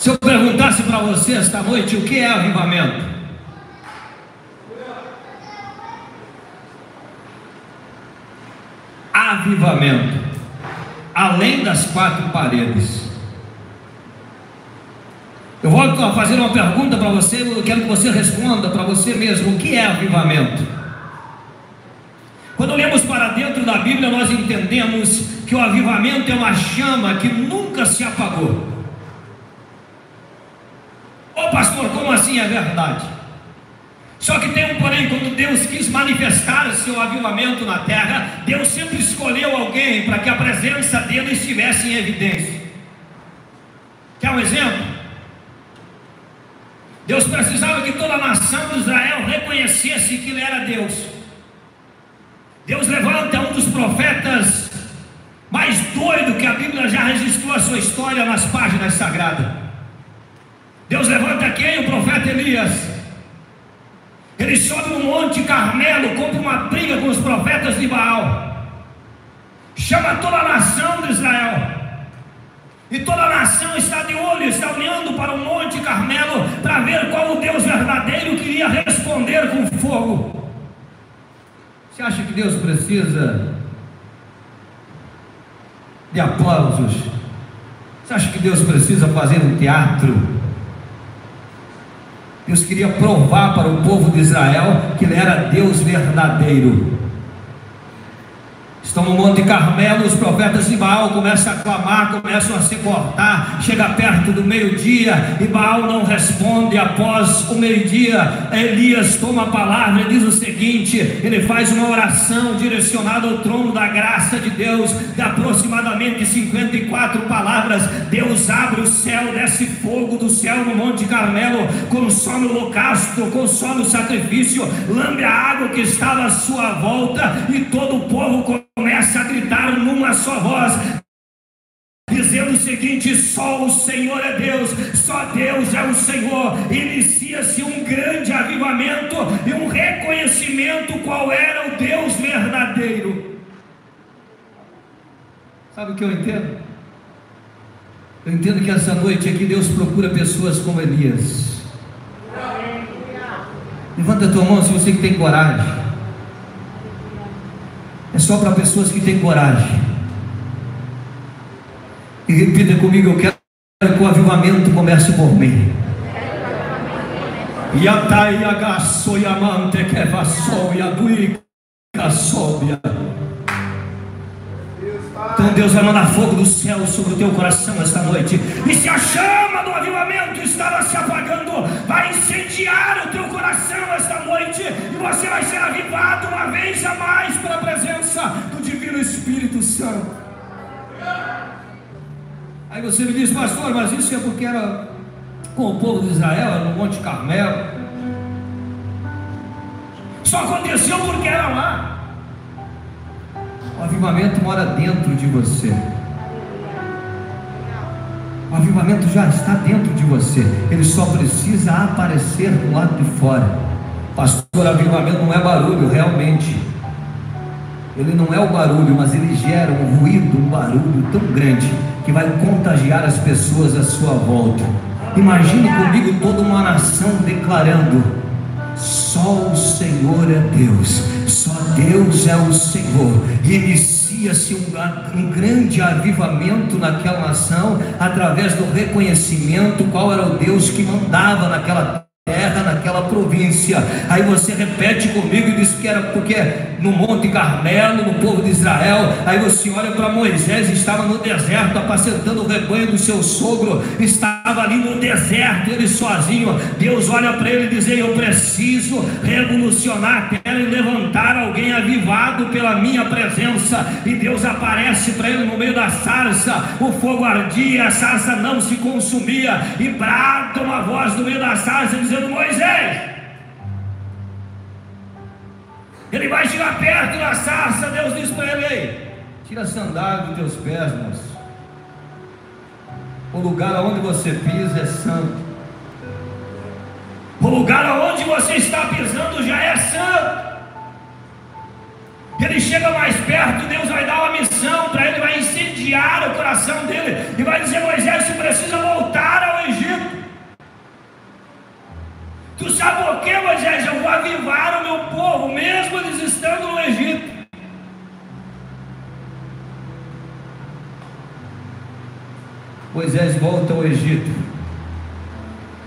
Se eu perguntasse para você esta noite o que é avivamento, avivamento, além das quatro paredes. Eu vou fazer uma pergunta para você, eu quero que você responda para você mesmo: o que é avivamento? Quando olhamos para dentro da Bíblia, nós entendemos que o avivamento é uma chama que nunca se apagou. Ô oh, pastor, como assim é verdade? Só que tem um porém, quando Deus quis manifestar o seu avivamento na terra, Deus sempre escolheu alguém para que a presença dele estivesse em evidência. Quer um exemplo? Deus precisava que toda a nação de Israel reconhecesse que ele era Deus. Deus levanta um dos profetas mais doido que a Bíblia já registrou a sua história nas páginas sagradas. Deus levanta quem? O profeta Elias. Ele sobe no Monte Carmelo, compra uma briga com os profetas de Baal, chama toda a nação de Israel, e toda a nação está de olho, está olhando para o Monte Carmelo para ver qual o Deus verdadeiro queria responder com fogo. Você acha que Deus precisa de aplausos? Você acha que Deus precisa fazer um teatro? Deus queria provar para o povo de Israel que Ele era Deus verdadeiro. Estão no Monte Carmelo, os profetas de Baal começam a clamar, começam a se cortar, chega perto do meio-dia e Baal não responde. Após o meio-dia, Elias toma a palavra e diz o seguinte: ele faz uma oração direcionada ao trono da graça de Deus, de aproximadamente 54 palavras. Deus abre o céu, desce fogo do céu no Monte Carmelo, consome o holocausto, consome o sacrifício, lambe a água que estava à sua volta e todo o povo numa só voz, dizendo o seguinte: só o Senhor é Deus, só Deus é o Senhor. Inicia-se um grande avivamento e um reconhecimento qual era o Deus verdadeiro. Sabe o que eu entendo? Eu entendo que essa noite aqui Deus procura pessoas como Elias. Levanta a tua mão se você que tem coragem é só para pessoas que têm coragem. E repita comigo: eu quero que o avivamento comece por mim. Então Deus vai mandar fogo do céu sobre o teu coração esta noite. E se a chama do avivamento estava se apagando, vai incendiar o teu coração esta noite. E você vai ser avivado uma vez a mais pela presença do Divino Espírito Santo. Aí você me diz, pastor, mas isso é porque era com o povo de Israel, no Monte Carmelo. Só aconteceu porque era lá. O avivamento mora dentro de você. O avivamento já está dentro de você. Ele só precisa aparecer do lado de fora. Pastor, avivamento não é barulho, realmente. Ele não é o barulho, mas ele gera um ruído, um barulho tão grande que vai contagiar as pessoas à sua volta. Imagine comigo toda uma nação declarando: só o Senhor é Deus, só Deus é o Senhor. Inicia-se um, um, grande avivamento naquela nação através do reconhecimento qual era o Deus que mandava naquela terra, naquela província. Aí você repete comigo e diz que era porque no Monte Carmelo, no povo de Israel. Aí você olha para Moisés, estava no deserto, apacentando o rebanho do seu sogro, estava ali no deserto, ele sozinho. Deus olha para ele e diz: Eu preciso revolucionar a terra e levantar alguém avivado pela minha presença. E Deus aparece para ele no meio da sarça, o fogo ardia, a sarça não se consumia, e brada uma voz no meio da sarça dizendo: Moisés. Ele vai chegar perto da sarça, Deus diz para ele: Ei, tira a sandália dos teus pés, moço. O lugar aonde você pisa é santo. O lugar aonde você está pisando já é santo. Ele chega mais perto, Deus vai dar uma missão para ele, vai incendiar o coração dele e vai dizer: Moisés, você precisa voltar ao Egito. Tu sabe por quê, Moisés? Eu vou avivar o meu povo, mesmo eles estando no Egito. Moisés volta ao Egito.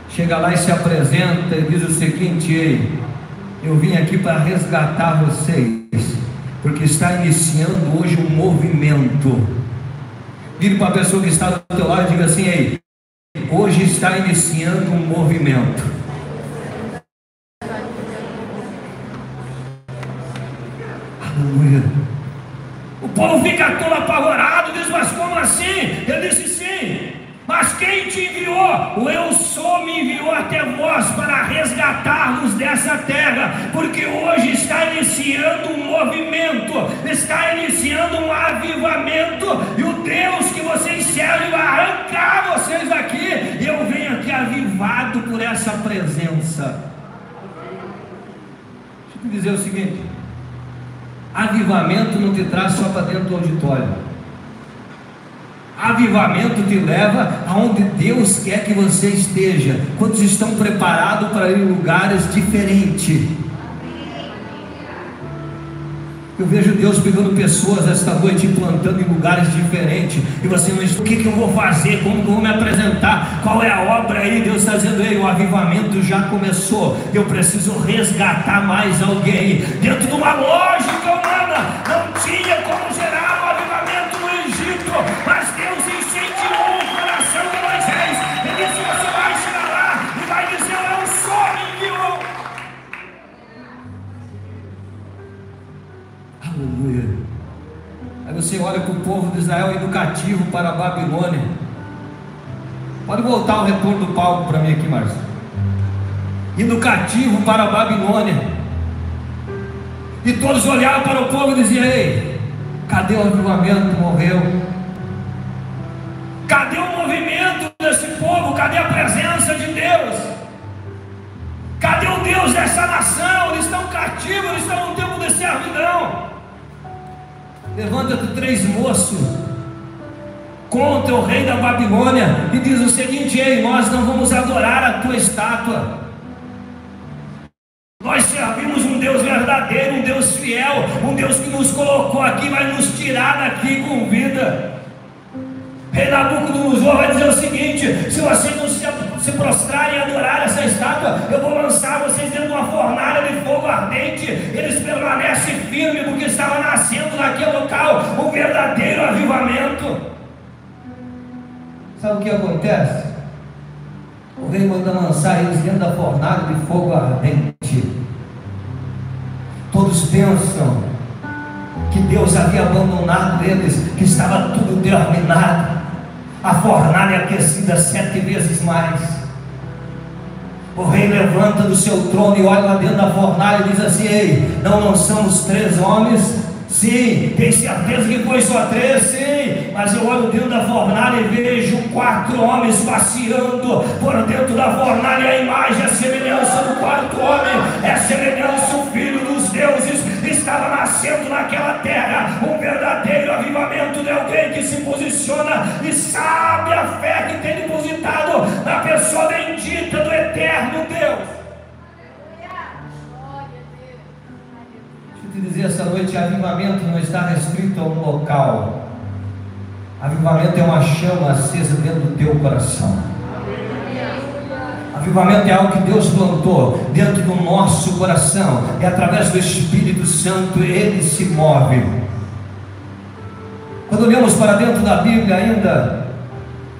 Chega lá e se apresenta e diz o seguinte: Ei, eu vim aqui para resgatar vocês, porque está iniciando hoje um movimento. Diga para a pessoa que está do teu lado e diga assim: Ei, hoje está iniciando um movimento. O povo fica todo apavorado, diz, mas como assim? Ele disse sim. Mas quem te enviou? O Eu Sou me enviou até vós para resgatar-nos dessa terra, porque hoje está iniciando um movimento, está iniciando um avivamento, e o Deus que vocês servem vai arrancar vocês daqui, e eu venho aqui avivado por essa presença. Deixa eu te dizer o seguinte: avivamento não te traz só para dentro do auditório. Avivamento te leva aonde Deus quer que você esteja. Quantos estão preparados para ir em lugares diferentes? Eu vejo Deus pegando pessoas esta noite e plantando em lugares diferentes. E você não diz, o que, que eu vou fazer? Como que eu vou me apresentar? Qual é a obra aí? Deus está dizendo, ei, o avivamento já começou. Eu preciso resgatar mais alguém. Dentro de uma lógica humana, não tinha Aí você olha para o povo de Israel educativo para a Babilônia. Pode voltar o retorno do palco para mim aqui, Márcio. Educativo para a Babilônia. E todos olhavam para o povo e diziam: Ei, cadê o avivamento? Morreu. Cadê o movimento desse povo? Cadê a presença de Deus? Cadê o Deus dessa nação? Eles estão cativos, eles estão no tempo de servidão. Levanta-te três moços contra o rei da Babilônia e diz o seguinte: Ei, nós não vamos adorar a tua estátua. Nós servimos um Deus verdadeiro, um Deus fiel, um Deus que nos colocou aqui, vai nos tirar daqui com vida. Rei Nabucodonosor vai dizer o seguinte: se vocês não se, se prostrarem e adorarem essa estátua, eu vou lançar vocês dentro de uma fornalha de fogo ardente. Eles permanecem firmes porque estava nascendo naquele local um verdadeiro avivamento. Sabe o que acontece? O rei manda lançar eles dentro da fornalha de fogo ardente. Todos pensam que Deus havia abandonado eles, que estava tudo terminado a fornalha aquecida sete vezes mais. O rei levanta do seu trono e olha lá dentro da fornalha e diz assim: Ei, não, somos três homens? Sim, tem certeza que foi só três? Sim, mas eu olho dentro da fornalha e vejo quatro homens passeando por dentro da fornalha. A imagem, a semelhança do quarto homem, é semelhança do filho dos deuses estava nascendo naquela terra um verdadeiro avivamento de alguém que se posiciona e sabe a fé que tem depositado na pessoa bendita do eterno Deus. Te dizer essa noite: avivamento não está restrito a um local, avivamento é uma chama acesa dentro do teu coração. Avivamento é algo que Deus plantou dentro do nosso coração, e através do Espírito Santo ele se move. Quando olhamos para dentro da Bíblia, ainda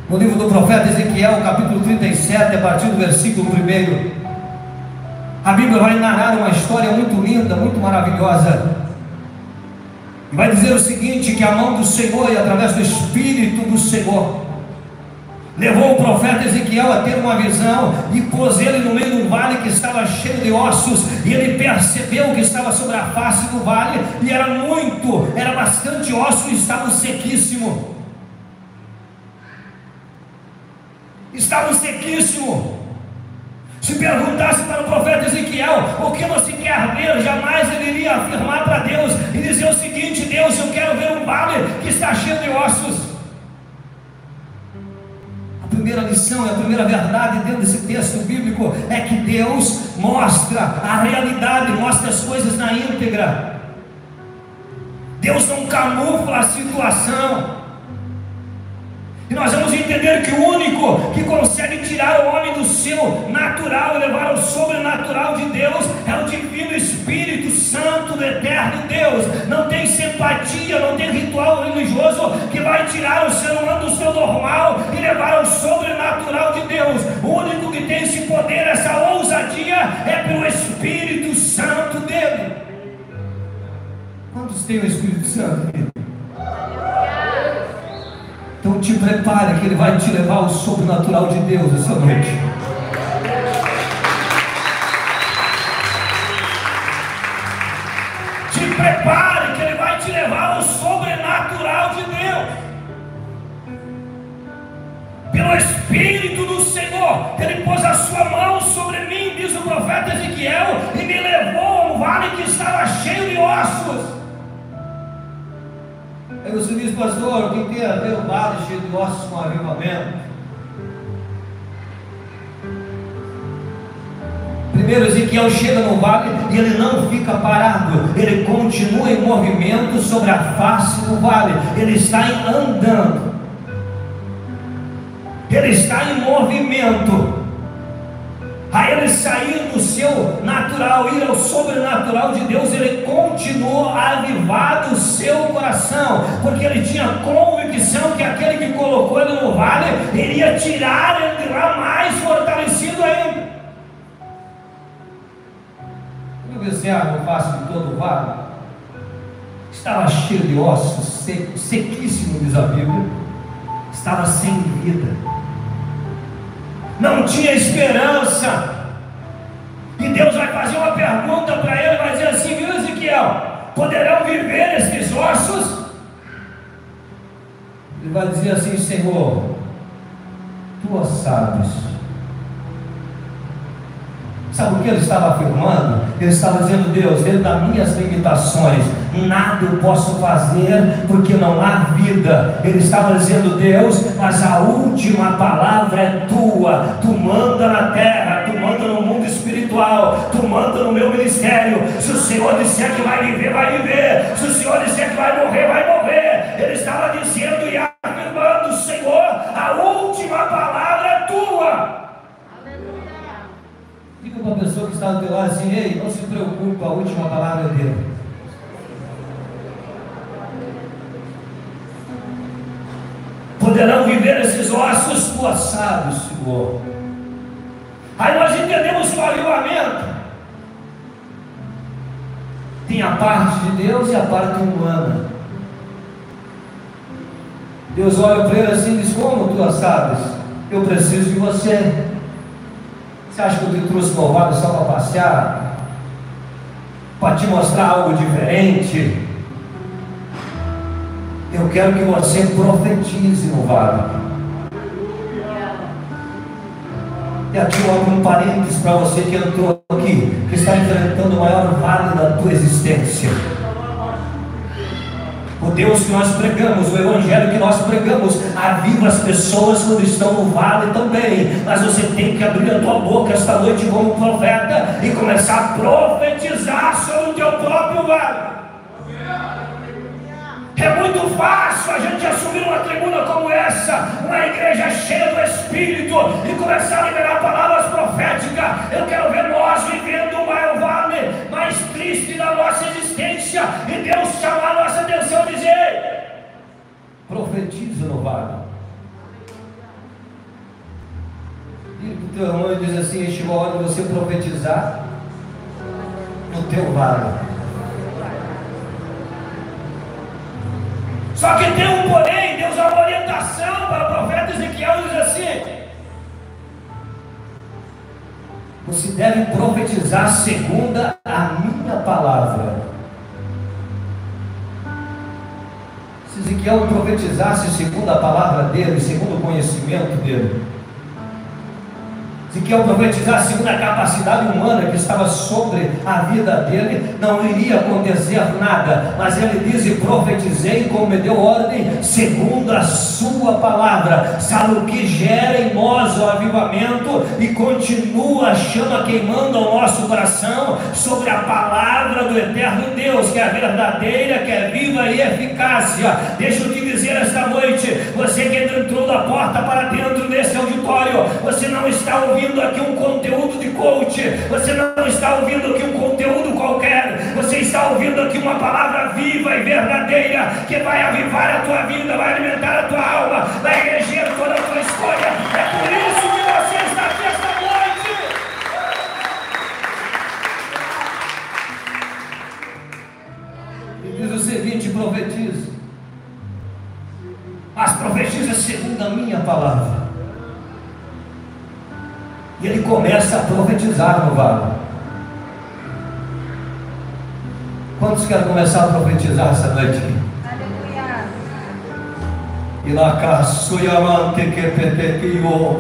no livro do profeta Ezequiel, capítulo 37, a partir do versículo 1, a Bíblia vai narrar uma história muito linda, muito maravilhosa. Vai dizer o seguinte: que a mão do Senhor e através do Espírito do Senhor levou o profeta Ezequiel a ter uma visão e pôs ele no meio de um vale que estava cheio de ossos, e ele percebeu que estava sobre a face do vale, e era muito, era bastante osso e estava sequíssimo. Estava sequíssimo. Se perguntasse para o profeta Ezequiel o que você quer ver, jamais ele iria afirmar para Deus e dizer o seguinte: Deus, eu quero ver um vale que está cheio de ossos primeira lição, a primeira verdade dentro desse texto bíblico é que Deus mostra a realidade, mostra as coisas na íntegra. Deus não camufla a situação. E nós vamos entender que o único que consegue tirar o homem do seu natural e levar ao sobrenatural de Deus é o Divino Espírito Santo do Eterno Deus. Não tem simpatia, não tem ritual religioso que vai tirar o ser humano do seu normal e levar ao sobrenatural de Deus. O único que tem esse poder, essa ousadia, é pelo Espírito Santo dele. Quantos têm o Espírito Santo? Então te prepare que Ele vai te levar ao sobrenatural de Deus essa noite. Te prepare que Ele vai te levar ao sobrenatural de Deus. Pelo Espírito do Senhor, Ele pôs a sua mão sobre mim, diz o profeta Ezequiel, e me levou a um vale que estava cheio de ossos Aí você diz, pastor, que tem a ver o vale cheio de ossos com avivamento? Primeiro, Ezequiel chega no vale e ele não fica parado, ele continua em movimento sobre a face do vale, ele está andando, ele está em movimento. A ele sair do seu natural, ir ao sobrenatural de Deus, ele continuou avivado o seu coração, porque ele tinha convicção que aquele que colocou ele no vale iria tirar ele de lá mais fortalecido ainda. Ah, no face de todo o vale, estava cheio de ossos, seco, sequíssimo, diz a Bíblia, estava sem vida não tinha esperança. E Deus vai fazer uma pergunta para ele, vai dizer assim, viu Ezequiel, poderão viver esses ossos? Ele vai dizer assim, Senhor, tu sabes. Sabe o que ele estava afirmando? Ele estava dizendo, Deus, dentro das minhas limitações, nada eu posso fazer porque não há vida. Ele estava dizendo, Deus, mas a última palavra é tua. Tu manda na terra, tu manda no mundo espiritual, tu manda no meu ministério. Se o Senhor disser que vai viver, vai viver. Se o Senhor disser que vai morrer, vai morrer. Ele estava dizendo e afirmando, Senhor, a última palavra é tua. Diga para a pessoa que está do teu lado assim, ei, não se preocupe, a última palavra é dele. Poderão viver esses ossos, sabes, Senhor. Aí nós entendemos o avivamento tem a parte de Deus e a parte humana. Deus olha para ele assim e diz: Como tu sabes? Eu preciso de você. Você acha que eu te trouxe louvado só para passear? Para te mostrar algo diferente? Eu quero que você profetize no vale. E aqui eu abro um parênteses para você que entrou aqui, que está enfrentando o maior vale da tua existência. O Deus que nós pregamos, o Evangelho que nós pregamos, aviva as pessoas quando estão no vale também. Mas você tem que abrir a tua boca esta noite como profeta e começar a profetizar sobre o teu próprio vale. É muito fácil a gente assumir uma tribuna como essa, uma igreja cheia do Espírito e começar a liberar palavras proféticas. Eu quero ver nós vivendo mais triste da nossa existência e Deus chamar a nossa atenção e dizer: profetiza no vale. E o teu irmão diz assim: chegou a hora de você profetizar no teu vale. Só que tem um porém, Deus dá uma orientação para o profeta Ezequiel e diz assim: Você deve profetizar segundo a minha palavra. Se Ezequiel profetizasse segundo a palavra dele, segundo o conhecimento dele, Ezequiel profetizar segundo a capacidade humana que estava sobre a vida dele, não iria acontecer nada, mas ele diz: e profetizei como me deu ordem, segundo a sua palavra. Sabe o que gera em nós o avivamento e continua a chama queimando ao nosso coração sobre a palavra do eterno Deus, que é verdadeira, que é viva e eficácia. Deixa eu te dizer esta noite: você que entrou da porta para dentro desse auditório, você não está ouvindo ouvindo aqui um conteúdo de coach, você não está ouvindo aqui um conteúdo qualquer, você está ouvindo aqui uma palavra viva e verdadeira que vai avivar a tua vida, vai alimentar a tua alma, vai eleger toda a tua escolha. É por isso que você está aqui esta noite. E diz o seguinte: profetiza, mas profetiza segundo a minha palavra. E ele começa a profetizar no vale. Quantos querem começar a profetizar essa noite? Aleluia. Que petequio.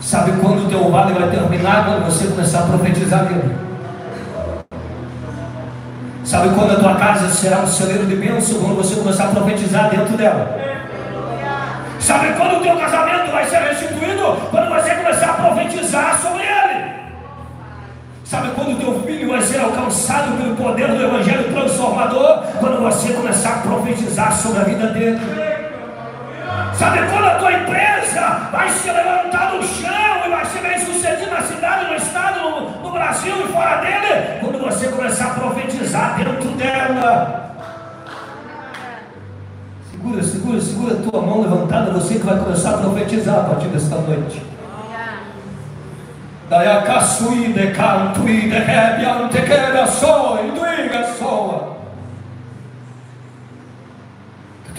Sabe quando o teu vale vai terminar? Quando você começar a profetizar dele. Sabe quando a tua casa será um celeiro de bênção? Quando você começar a profetizar dentro dela. Sabe quando o teu casamento vai ser restituído? Quando você começar a profetizar sobre ele. Sabe quando o teu filho vai ser alcançado pelo poder do Evangelho transformador? Quando você começar a profetizar sobre a vida dele. Sabe quando a tua empresa vai se levantar do chão e vai ser bem sucedida na cidade, no estado, no, no Brasil e fora dele? Quando você começar a profetizar dentro dela. Segura, segura, segura a tua mão levantada, você que vai começar a profetizar a partir desta noite. Daí a caçui de canto e de rebe ante que soa e duiga soa.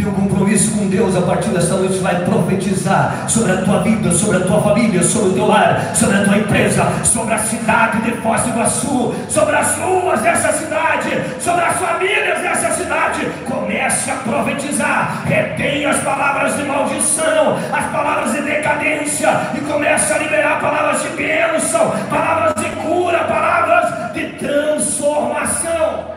Tenha um compromisso com Deus a partir desta noite, vai profetizar sobre a tua vida, sobre a tua família, sobre o teu lar, sobre a tua empresa, sobre a cidade de Foz do Iguaçu, sobre as ruas dessa cidade, sobre as famílias dessa cidade. Comece a profetizar, retém as palavras de maldição, as palavras de decadência e comece a liberar palavras de bênção, palavras de cura, palavras de transformação.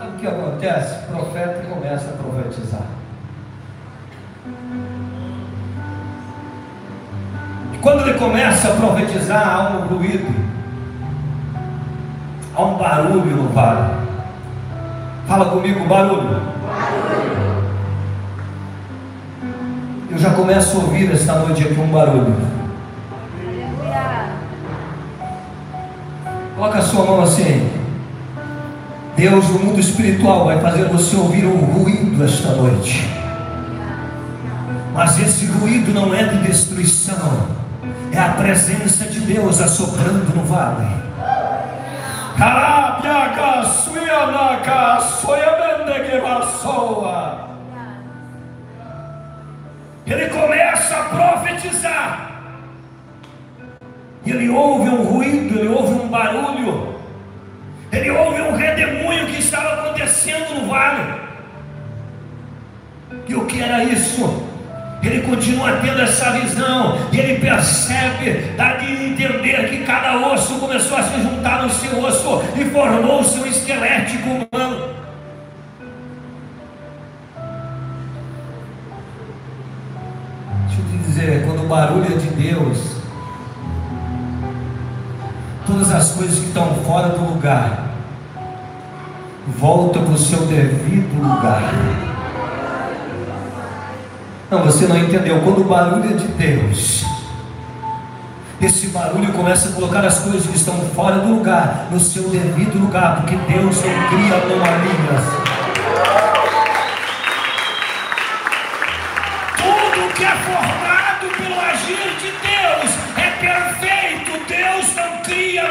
Sabe o que acontece? O profeta começa a profetizar. E quando ele começa a profetizar, há um ruído, há um barulho no vale. Fala comigo, barulho. Eu já começo a ouvir esta noite aqui um barulho. Coloca a sua mão assim. Deus no mundo espiritual vai fazer você ouvir um ruído esta noite. Mas esse ruído não é de destruição, é a presença de Deus assoprando no vale. Ele começa a profetizar. Ele ouve um ruído, ele ouve um barulho. Ele ouve um redemoinho que estava acontecendo no vale. E o que era isso? Ele continua tendo essa visão, e ele percebe, dá de entender que cada osso começou a se juntar no seu osso e formou-se um esquelético humano. Deixa eu te dizer, quando o barulho é de Deus, todas as coisas que estão fora do lugar, volta para o seu devido lugar. Não, você não entendeu. Quando o barulho é de Deus, esse barulho começa a colocar as coisas que estão fora do lugar, no seu devido lugar, porque Deus não cria anomalias. Tudo que é formado pelo agir de Deus é perfeito. Deus não cria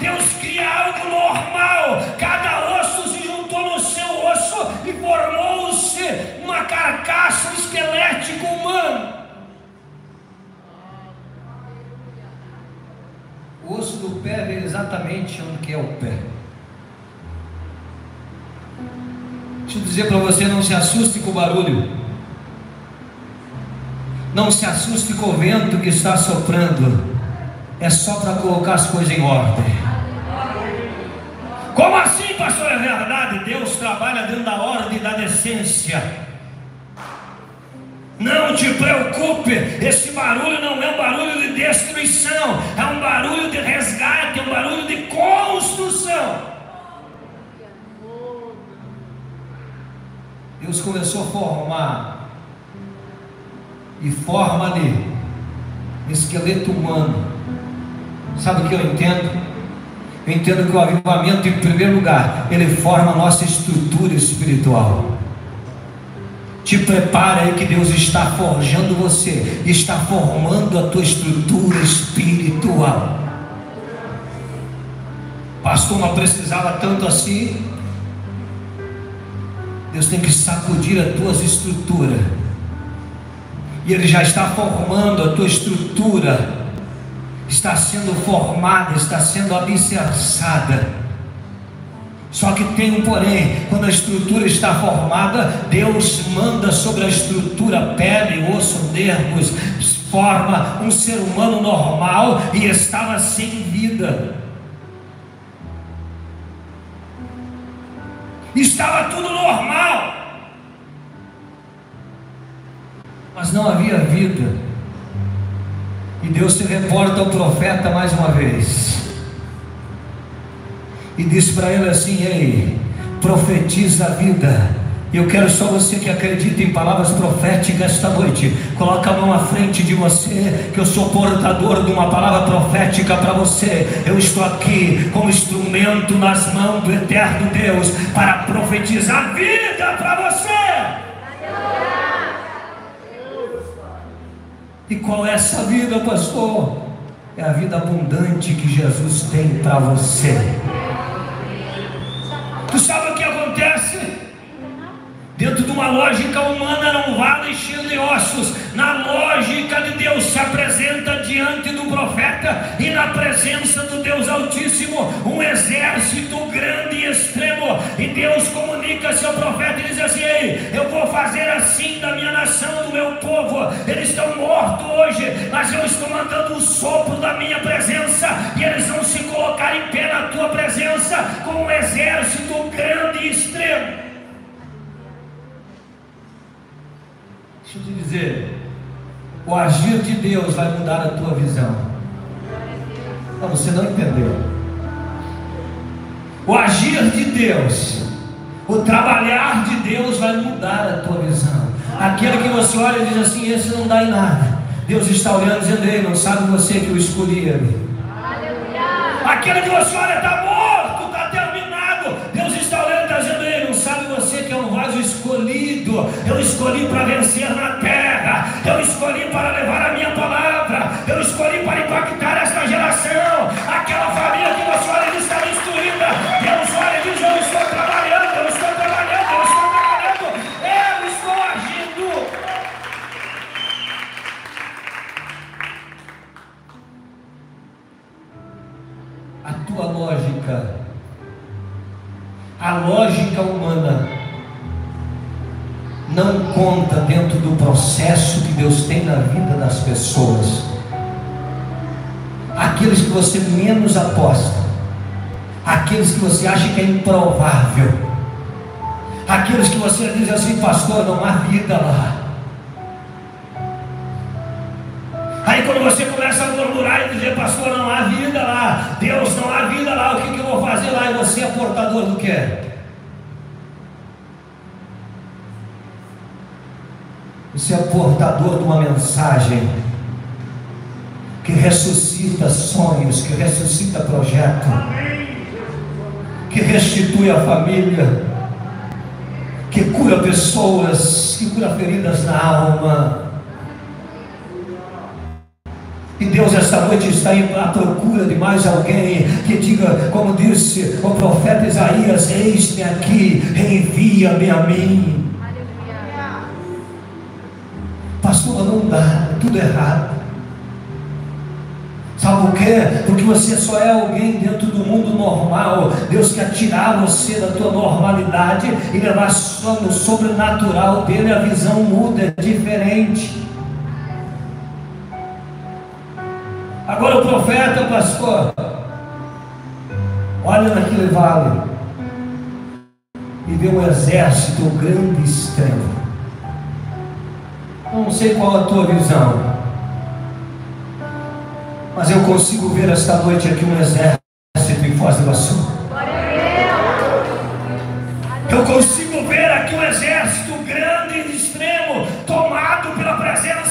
Deus cria algo normal. Cada osso se juntou no seu osso e formou-se uma carcaça, esquelético humano. O osso do pé vê exatamente onde que é o pé. Deixa eu dizer para você: não se assuste com o barulho. Não se assuste com o vento que está soprando. É só para colocar as coisas em ordem. Como assim, pastor? É verdade. Deus trabalha dentro da ordem da decência. Não te preocupe, esse barulho não é um barulho de destruição, é um barulho de resgate, é um barulho de construção. Deus começou a formar e forma ali um esqueleto humano. Sabe o que eu entendo? Eu entendo que o avivamento, em primeiro lugar, ele forma a nossa estrutura espiritual. Te prepara aí que Deus está forjando você, está formando a tua estrutura espiritual. Pastor, não precisava tanto assim. Deus tem que sacudir as tuas estruturas. E Ele já está formando a tua estrutura. Está sendo formada, está sendo alicerçada só que tem um porém, quando a estrutura está formada, Deus manda sobre a estrutura pele, osso, nervos, forma um ser humano normal e estava sem vida. Estava tudo normal. Mas não havia vida. E Deus se reporta ao profeta mais uma vez e disse para ele assim: Ei, profetiza a vida. Eu quero só você que acredita em palavras proféticas esta noite. Coloca a mão à frente de você, que eu sou portador de uma palavra profética para você. Eu estou aqui como instrumento nas mãos do eterno Deus para profetizar vida para você. E qual é essa vida, pastor? É a vida abundante que Jesus tem para você. Dentro de uma lógica humana um vale cheio de ossos. Na lógica de Deus se apresenta diante do profeta e na presença do Deus Altíssimo um exército grande e extremo. E Deus comunica-se ao profeta e diz assim: Ei, eu vou fazer assim da minha nação, do meu povo. Eles estão mortos hoje, mas eu estou mandando o sopro da minha presença e eles vão se colocar em pé na tua presença com um exército grande e extremo. Deixa eu te dizer, o agir de Deus vai mudar a tua visão. Não, você não entendeu. O agir de Deus, o trabalhar de Deus vai mudar a tua visão. Aquele que você olha e diz assim: esse não dá em nada. Deus está olhando dizendo: Ei, não sabe você que eu escolhi ele. Aquele que você olha está escolhido. Eu escolhi para vencer na terra. Eu escolhi para levar a minha palavra. Eu escolhi para impactar esta geração. Aquela família que você olha e está destruída. Deus olha e diz: Eu estou trabalhando, eu estou trabalhando, eu estou trabalhando. Eu estou agindo. A tua lógica, a lógica humana não conta dentro do processo que Deus tem na vida das pessoas. Aqueles que você menos aposta, aqueles que você acha que é improvável, aqueles que você diz assim, pastor, não há vida lá. Aí quando você começa a murmurar e dizer, pastor, não há vida lá, Deus não há vida lá, o que, que eu vou fazer lá? E você é portador do que? Você é portador de uma mensagem que ressuscita sonhos, que ressuscita projeto, que restitui a família, que cura pessoas, que cura feridas na alma. E Deus esta noite está à procura de mais alguém que diga, como disse o profeta Isaías: Eis-me aqui, envia-me a mim. Pastor, não dá, é tudo errado. Sabe por quê? Porque você só é alguém dentro do mundo normal. Deus quer tirar você da tua normalidade e levar no sobrenatural dele. A visão muda, é diferente. Agora o profeta, pastor, olha naquele vale e vê um exército grande e extremo. Não sei qual a tua visão. Mas eu consigo ver esta noite aqui um exército em Foz do Iguaçu. Eu consigo ver aqui um exército grande e extremo, tomado pela presença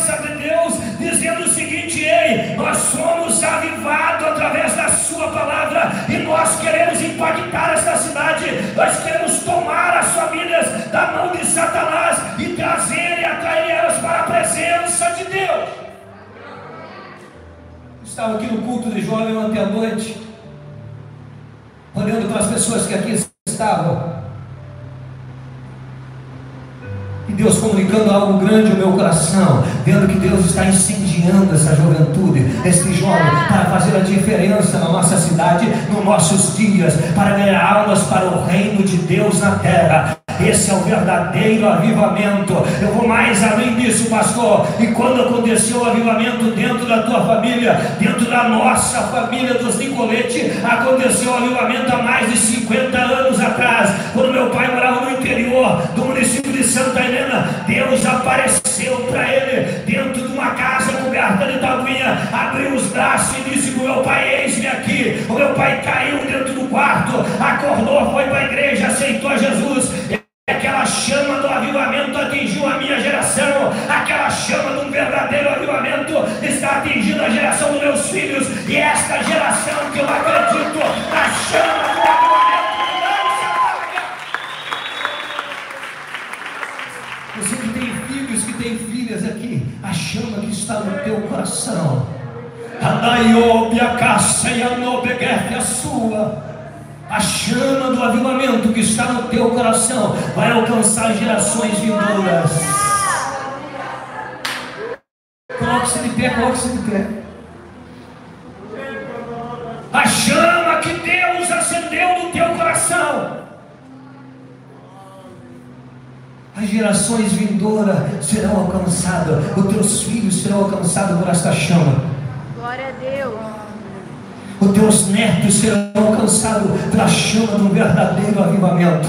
Ei, nós somos avivados através da Sua palavra e nós queremos impactar esta cidade, nós queremos tomar as famílias da mão de Satanás e trazer e atrair elas para a presença de Deus. Estava aqui no culto de jovem ontem à noite, olhando para as pessoas que aqui estavam, e Deus comunicando algo grande no meu coração, vendo que Deus está incendiando essa juventude, este jovem, para fazer a diferença na nossa cidade, nos nossos dias, para ganhar almas para o reino de Deus na terra. Esse é o verdadeiro avivamento. Eu vou mais além disso, pastor. E quando aconteceu o avivamento dentro da tua família, dentro da nossa família dos Nicolete, aconteceu o avivamento há mais de 50 anos atrás, quando meu pai morava no interior do município de Santa Helena. Deus apareceu para ele dentro de uma casa coberta de tabuinha, abriu os braços e disse meu pai: Eis-me aqui. O meu pai caiu dentro do quarto, acordou, foi para a igreja, aceitou Jesus. Aquela chama do avivamento atingiu a minha geração, aquela chama de um verdadeiro avivamento está atingindo a geração dos meus filhos, e esta geração que eu acredito na chama do avivamento apaga. Você que tem filhos, que tem filhas aqui, a chama que está no teu coração, a a a a sua a chama do avivamento que está no teu coração vai alcançar gerações vindouras. Coloque-se de pé, coloque-se de pé. A chama que Deus acendeu no teu coração. As gerações vindouras serão alcançadas, os teus filhos serão alcançados por esta chama. Glória a Deus os teus netos serão alcançados pela chama de um verdadeiro avivamento.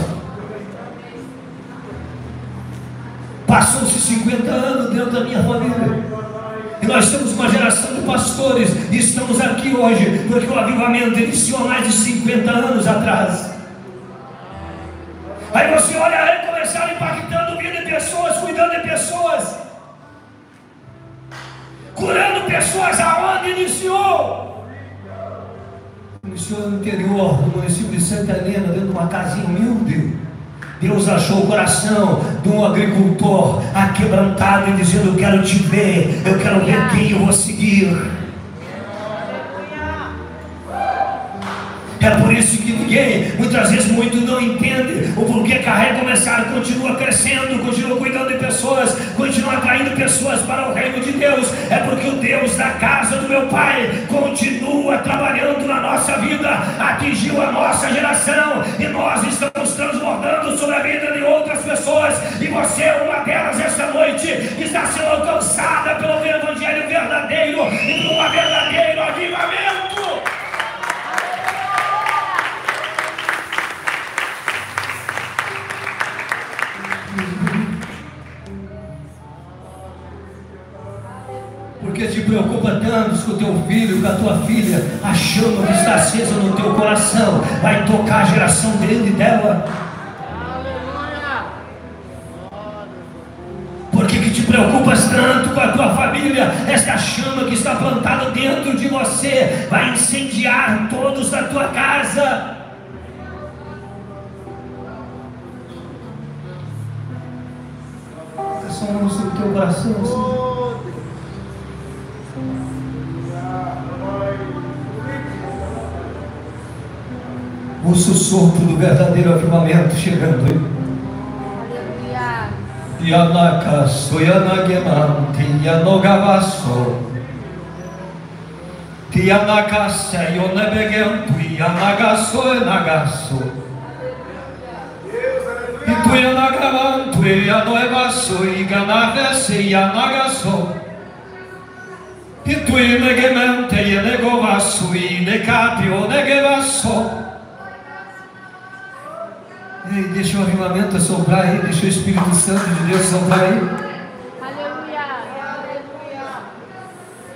Passou-se 50 anos dentro da minha família. E nós temos uma geração de pastores e estamos aqui hoje porque o avivamento iniciou mais de 50 anos atrás. Aí você olha aí começaram impactando vida de pessoas, cuidando de pessoas, curando pessoas aonde iniciou. Iniciou no interior do município de Santa Helena, dentro de uma casinha humilde. Deus achou o coração de um agricultor aquebrantado e dizendo: Eu quero te ver, eu quero ver quem eu vou seguir. É por isso que ninguém, muitas vezes muito não entende o porquê carrega começar, continua crescendo, continua cuidando de pessoas, continua atraindo pessoas para o reino de Deus. É porque o Deus da casa do meu pai continua trabalhando na nossa vida, atingiu a nossa geração e nós estamos transbordando sobre a vida de outras pessoas. E você é uma delas esta noite, está sendo alcançada pelo Evangelho verdadeiro e por um verdadeiro avivamento. Porque te preocupa tanto com o teu filho, com a tua filha, a chama que está acesa no teu coração vai tocar a geração dele e dela. Por que, te preocupas tanto com a tua família? Esta chama que está plantada dentro de você vai incendiar todos da tua casa. Só no teu coração, Senhor. O sussurro do verdadeiro avivamento chegando. Yanaka soyanageman tiyanogavaso Yanakase, Yonebegento, Yanagaso, Nagaso. E tu Yanagamanto, Yanoebaso, Iganavese, Yanagaso. E tu Inegemente, Yenegovaso, Inecapio, Negevaso. Ei, deixa o avivamento soprar aí, deixa o Espírito Santo de Deus soprar aí. Aleluia. Aleluia.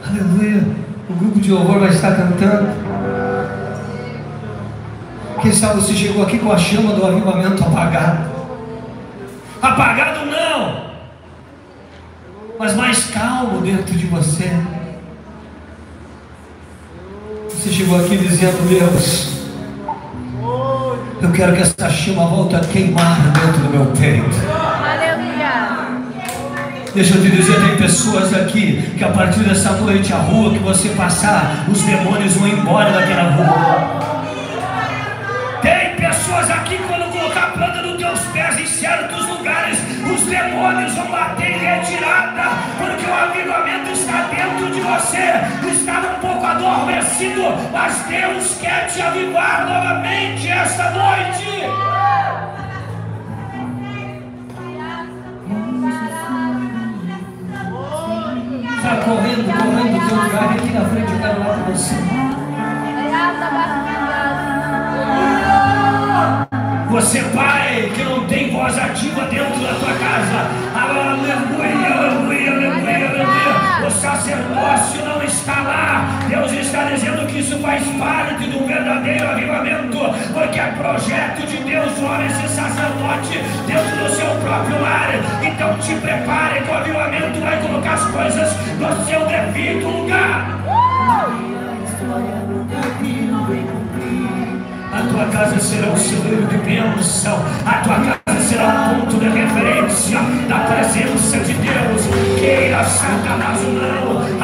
Aleluia. O grupo de louvor vai estar cantando. Quem sabe você chegou aqui com a chama do avivamento apagada. Apagado não, mas mais calmo dentro de você. Você chegou aqui dizendo: Deus, eu quero que essa chama volte a queimar dentro do meu peito. Deixa eu te dizer, tem pessoas aqui que a partir dessa noite, a rua que você passar, os demônios vão embora daquela rua. Tem pessoas aqui que quando colocar a planta dos teus pés em certos lugares, os demônios vão bater em retirada, porque o avivamento está dentro de você, estava um pouco adormecido, mas Deus quer te avivar novamente esta noite. Está correndo, correndo do teu lugar. Aqui na frente, eu quero lá com você. Você, pai, que não tem voz ativa dentro da tua casa. Aleluia, aleluia, aleluia, aleluia. O sacerdócio não está lá. Deus está dizendo que isso faz parte do verdadeiro avivamento. Porque é projeto de Deus, olha esse sacerdote dentro do seu próprio lar. Então te prepare que o avivamento vai colocar as coisas no seu devido lugar. A tua casa será um celeiro de bênção. A tua casa será um ponto de referência da presença de Deus. Queira Satanás ou não,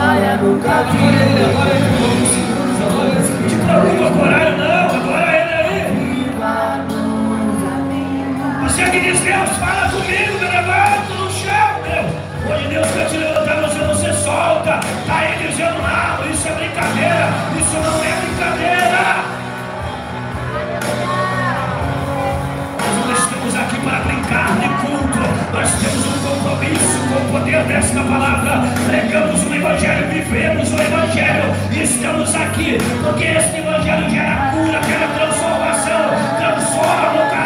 a história nunca viu. Agora ele ficou segundos agora. Te preocupa com horário, não. Agora. Você que diz, Deus, fala comigo, levanto no chão, Deus. Hoje Deus quer te levantar, você solta. Está aí dizendo, não, isso é brincadeira, isso não é brincadeira. Poder desta palavra. Pregamos o Evangelho, vivemos o Evangelho e estamos aqui porque este Evangelho gera cura, gera transformação, transforma o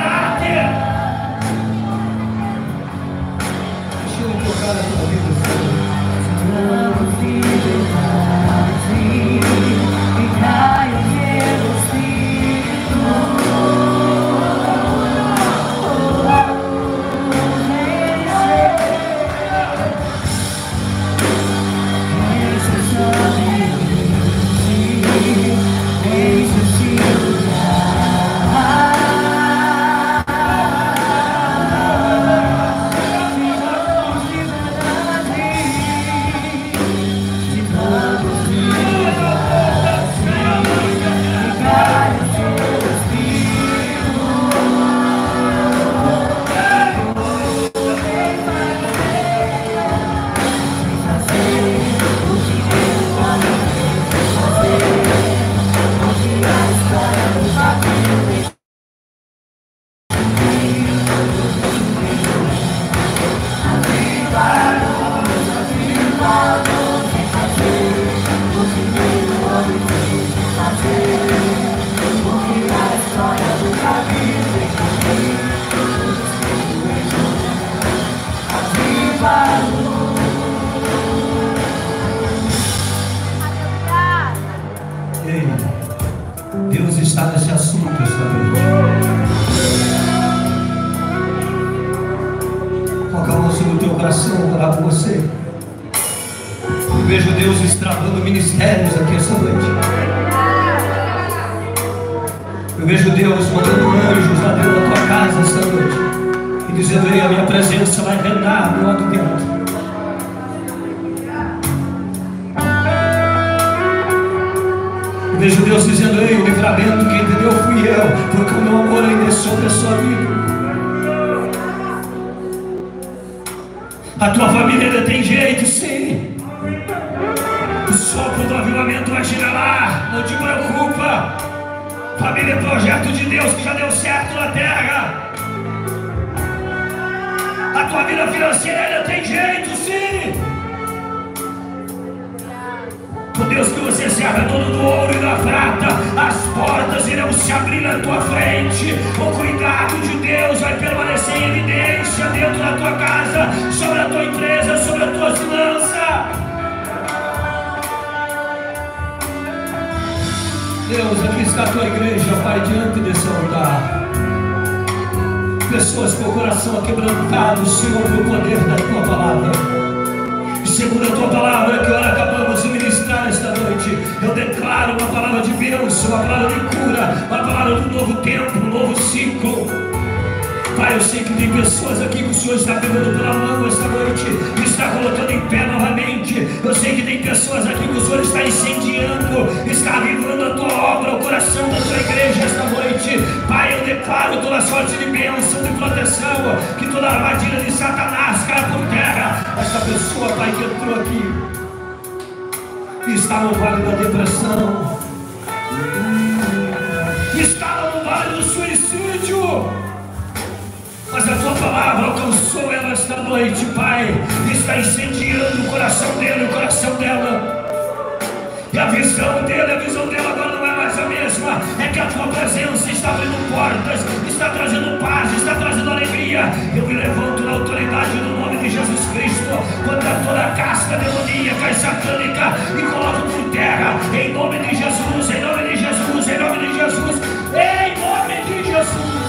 Pessoas com o coração quebrantado, Senhor, pelo poder da tua palavra segundo a tua palavra que ora acabamos de ministrar esta noite, eu declaro uma palavra de bênção, uma palavra de cura, uma palavra um novo tempo, um novo ciclo. Pai, eu sei que tem pessoas aqui que o Senhor está pegando pela mão esta noite, e está colocando em pé novamente. Eu sei que tem pessoas aqui que o Senhor está incendiando, está avivando a tua obra, o coração da tua igreja esta noite. Pai, eu declaro toda sorte de bênção, de proteção, que toda armadilha de Satanás caia por terra. Esta pessoa, Pai, que entrou aqui, está no vale da depressão, palavra alcançou ela esta noite, Pai. Está incendiando o coração dele, o coração dela. E a visão dele, a visão dela agora não é mais a mesma. É que a tua presença está abrindo portas, está trazendo paz, está trazendo alegria. Eu me levanto na autoridade do nome de Jesus Cristo contra toda a casca demoníaca e satânica e coloco por terra, em nome de Jesus, em nome de Jesus, em nome de Jesus, em nome de Jesus.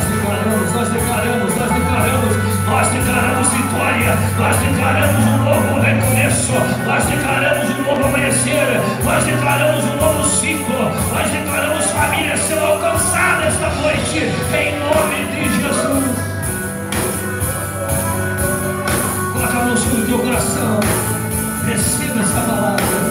Nós declaramos, nós declaramos, nós declaramos, nós declaramos vitória, nós declaramos um novo recomeço, nós declaramos um novo amanhecer, nós declaramos um novo ciclo, nós declaramos famílias sendo alcançadas esta noite, em nome de Jesus. Coloca a mão sobre o teu coração, receba esta palavra.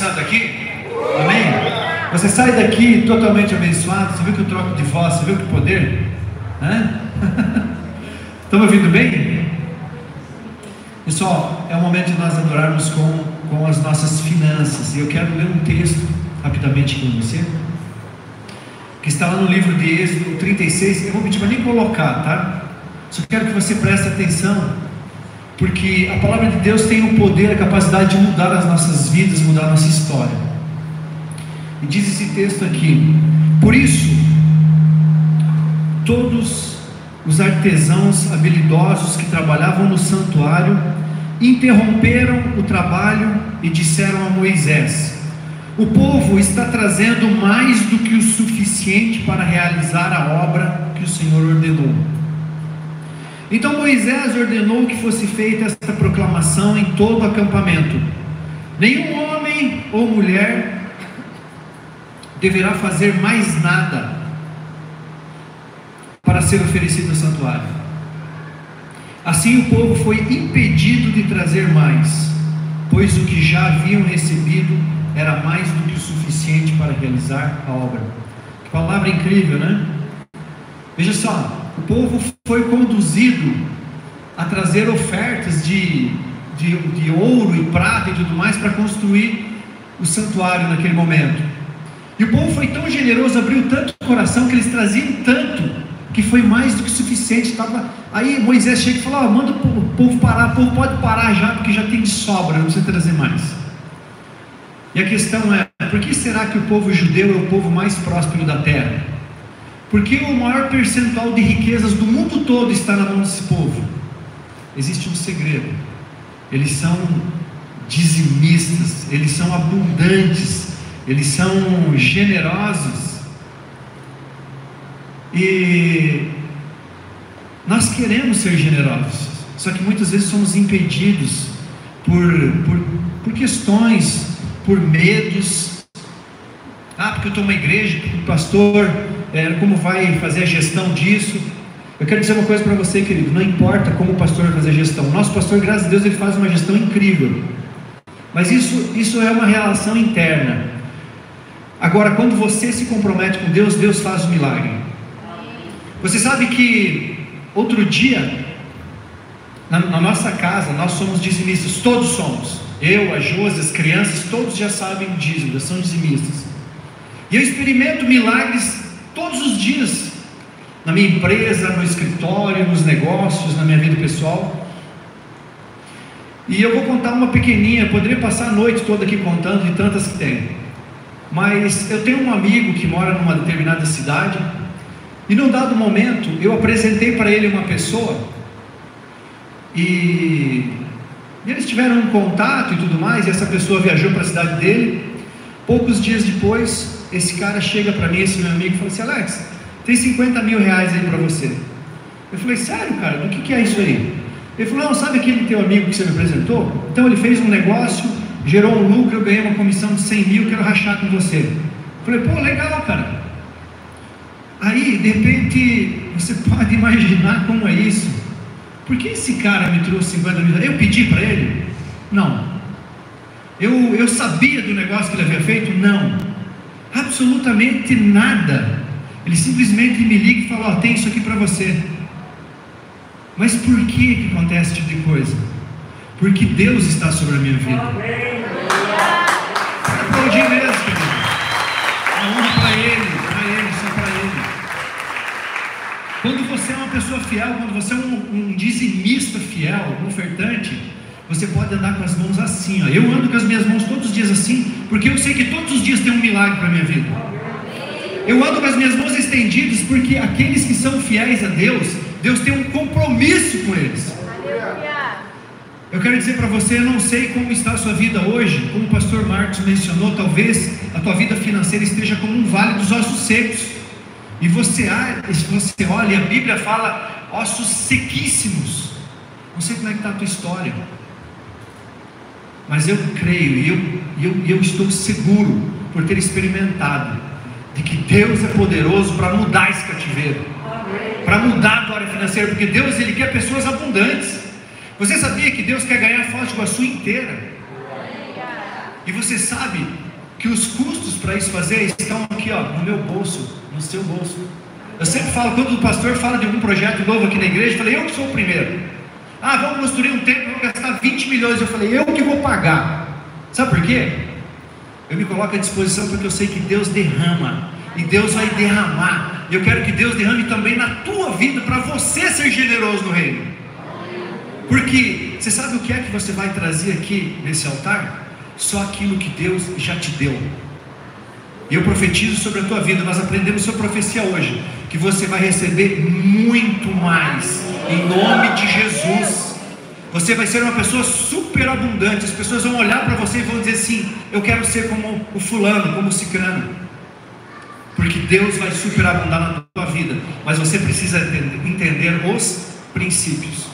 Santo aqui? Amém? Você sai daqui totalmente abençoado. Você viu que eu troco de voz? Você viu que poder? Estão ouvindo bem? Pessoal, é o momento de nós adorarmos com com as nossas finanças. E eu quero ler um texto rapidamente com você, que está lá no livro de Êxodo 36. Eu vou pedir para nem colocar, tá? Só quero que você preste atenção, porque a palavra de Deus tem o poder, a capacidade de mudar as nossas vidas, mudar a nossa história. E diz esse texto aqui: Por isso, todos os artesãos habilidosos que trabalhavam no santuário interromperam o trabalho e disseram a Moisés: O povo está trazendo mais do que o suficiente para realizar a obra que o Senhor ordenou. Então Moisés ordenou que fosse feita esta proclamação em todo o acampamento: Nenhum homem ou mulher deverá fazer mais nada para ser oferecido ao santuário. Assim o povo foi impedido de trazer mais, pois o que já haviam recebido era mais do que o suficiente para realizar a obra. Que palavra incrível, né? Veja só, o povo foi conduzido a trazer ofertas de, de, de ouro e prata e tudo mais para construir o santuário naquele momento. E o povo foi tão generoso, abriu tanto o coração que eles traziam tanto que foi mais do que suficiente. Tava... Aí Moisés chega e fala: oh, manda o povo parar, o povo pode parar já, porque já tem de sobra, não precisa trazer mais. E a questão é: por que será que o povo judeu é o povo mais próspero da terra? Porque o maior percentual de riquezas do mundo todo está na mão desse povo. Existe um segredo: eles são dizimistas, eles são abundantes, eles são generosos. E nós queremos ser generosos, só que muitas vezes somos impedidos por, por, por questões, por medos. Ah, porque eu estou numa igreja, porque o pastor, é, como vai fazer a gestão disso? Eu quero dizer uma coisa para você, querido: não importa como o pastor vai fazer a gestão, o nosso pastor, graças a Deus, ele faz uma gestão incrível, mas isso, isso é uma relação interna. Agora, quando você se compromete com Deus, Deus faz o um milagre. Você sabe que outro dia, na, na, nossa casa, nós somos dizimistas, todos somos. Eu, a Josi, as crianças, todos já sabem dízimo, são dizimistas. E eu experimento milagres todos os dias, na minha empresa, no escritório, nos negócios, na minha vida pessoal. E eu vou contar uma pequenininha, poderia passar a noite toda aqui contando de tantas que tem. Mas eu tenho um amigo que mora numa determinada cidade, e num dado momento, eu apresentei para ele uma pessoa, e eles tiveram um contato e tudo mais, e essa pessoa viajou para a cidade dele. Poucos dias depois, esse cara chega para mim, esse meu amigo, e fala assim: Alex, tem 50 mil reais aí para você. Eu falei: Sério, cara, do que, que é isso aí? Ele falou: Não, sabe aquele teu amigo que você me apresentou? Então ele fez um negócio, gerou um lucro, eu ganhei uma comissão de 100 mil, quero rachar com você. Eu falei: Pô, legal, cara. Aí, de repente, você pode imaginar como é isso. Por que esse cara me trouxe 50 mil? Eu pedi para ele? Não. Eu, eu sabia do negócio que ele havia feito? Não. Absolutamente nada. Ele simplesmente me liga e fala: oh, tem isso aqui para você. Mas por que, que acontece esse tipo de coisa? Porque Deus está sobre a minha vida. Aplaudir mesmo, querido. A para Ele. Quando você é uma pessoa fiel, quando você é um, um dizimista fiel, um ofertante, você pode andar com as mãos assim. Ó. Eu ando com as minhas mãos todos os dias assim, porque eu sei que todos os dias tem um milagre para a minha vida. Eu ando com as minhas mãos estendidas, porque aqueles que são fiéis a Deus, Deus tem um compromisso com eles. Eu quero dizer para você, eu não sei como está a sua vida hoje, como o pastor Marcos mencionou, talvez a tua vida financeira esteja como um vale dos ossos secos. E você, você olha, a Bíblia fala ossos sequíssimos. Não sei como é que está a tua história. Mas eu creio e eu, eu, eu estou seguro, por ter experimentado, de que Deus é poderoso para mudar esse cativeiro, para mudar a área financeira, porque Deus ele quer pessoas abundantes. Você sabia que Deus quer ganhar a Foz do Iguaçu inteira? E você sabe que os custos para isso fazer estão aqui ó, no meu bolso no seu bolso. Eu sempre falo, quando o pastor fala de algum projeto novo aqui na igreja, eu falei, eu que sou o primeiro. Ah, vamos construir um templo, vamos gastar 20 milhões. Eu falei, eu que vou pagar. Sabe por quê? Eu me coloco à disposição porque eu sei que Deus derrama. E Deus vai derramar. E eu quero que Deus derrame também na tua vida para você ser generoso no reino. Porque você sabe o que é que você vai trazer aqui nesse altar? Só aquilo que Deus já te deu. E eu profetizo sobre a tua vida. Nós aprendemos sobre profecia hoje. Que você vai receber muito mais. Em nome de Jesus. Você vai ser uma pessoa super abundante. As pessoas vão olhar para você e vão dizer assim: Eu quero ser como o fulano, como o cicrano. Porque Deus vai superabundar na tua vida. Mas você precisa entender os princípios.